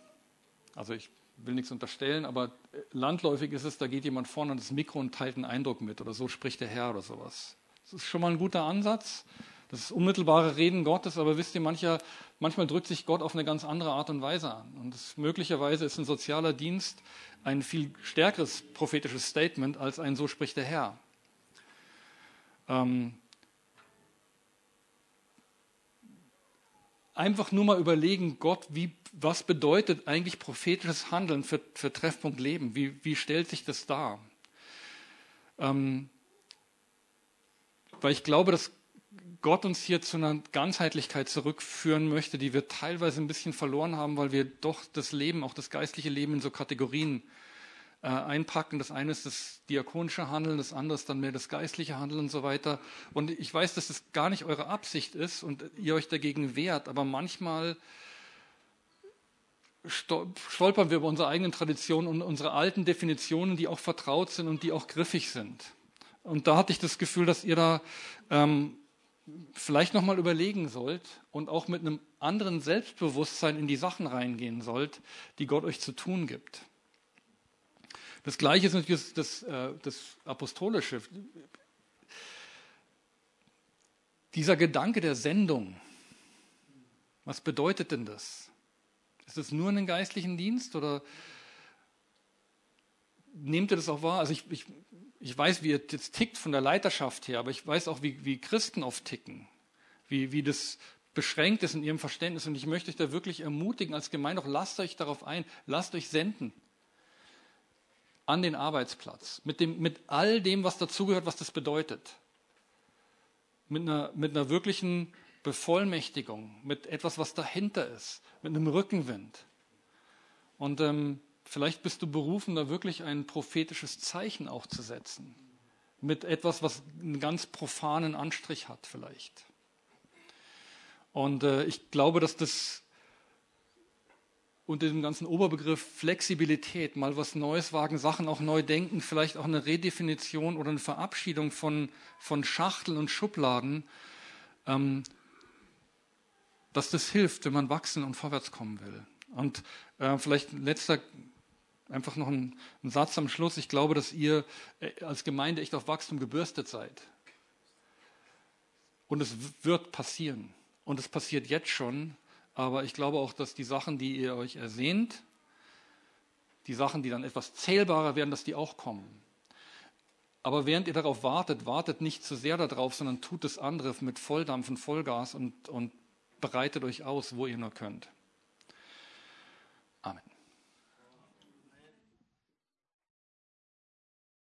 also ich will nichts unterstellen, aber landläufig ist es, da geht jemand vorne an das Mikro und teilt einen Eindruck mit oder so spricht der Herr oder sowas. Das ist schon mal ein guter Ansatz. Das ist unmittelbare Reden Gottes, aber wisst ihr, mancher, manchmal drückt sich Gott auf eine ganz andere Art und Weise an. Und das, möglicherweise ist ein sozialer Dienst ein viel stärkeres prophetisches Statement als ein So spricht der Herr. Ähm, einfach nur mal überlegen, Gott, wie, was bedeutet eigentlich prophetisches Handeln für, für Treffpunkt Leben? Wie, wie stellt sich das dar? Ähm, weil ich glaube, dass Gott uns hier zu einer Ganzheitlichkeit zurückführen möchte, die wir teilweise ein bisschen verloren haben, weil wir doch das Leben, auch das geistliche Leben in so Kategorien äh, einpacken. Das eine ist das diakonische Handeln, das andere ist dann mehr das geistliche Handeln und so weiter. Und ich weiß, dass das gar nicht eure Absicht ist und ihr euch dagegen wehrt, aber manchmal stolpern wir über unsere eigenen Traditionen und unsere alten Definitionen, die auch vertraut sind und die auch griffig sind. Und da hatte ich das Gefühl, dass ihr da ähm, vielleicht nochmal überlegen sollt und auch mit einem anderen Selbstbewusstsein in die Sachen reingehen sollt, die Gott euch zu tun gibt. Das Gleiche ist natürlich das, das, äh, das Apostolische. Dieser Gedanke der Sendung, was bedeutet denn das? Ist es nur einen geistlichen Dienst oder nehmt ihr das auch wahr? Also ich, ich, ich weiß, wie ihr jetzt tickt von der Leiterschaft her, aber ich weiß auch, wie, wie Christen oft ticken, wie, wie das beschränkt ist in ihrem Verständnis. Und ich möchte euch da wirklich ermutigen, als Gemeinde auch lasst euch darauf ein, lasst euch senden an den Arbeitsplatz, mit, dem, mit all dem, was dazugehört, was das bedeutet. Mit einer, mit einer wirklichen Bevollmächtigung, mit etwas, was dahinter ist, mit einem Rückenwind. Und ähm, vielleicht bist du berufen, da wirklich ein prophetisches Zeichen auch zu setzen. Mit etwas, was einen ganz profanen Anstrich hat, vielleicht. Und äh, ich glaube, dass das unter dem ganzen Oberbegriff Flexibilität mal was Neues wagen, Sachen auch neu denken, vielleicht auch eine Redefinition oder eine Verabschiedung von, von Schachteln und Schubladen, ähm, dass das hilft, wenn man wachsen und vorwärts kommen will. Und äh, vielleicht letzter, einfach noch ein, ein Satz am Schluss. Ich glaube, dass ihr äh, als Gemeinde echt auf Wachstum gebürstet seid. Und es wird passieren. Und es passiert jetzt schon, aber ich glaube auch, dass die Sachen, die ihr euch ersehnt, die Sachen, die dann etwas zählbarer werden, dass die auch kommen. Aber während ihr darauf wartet, wartet nicht zu sehr darauf, sondern tut das andere mit Volldampf und Vollgas und, und bereitet euch aus, wo ihr nur könnt.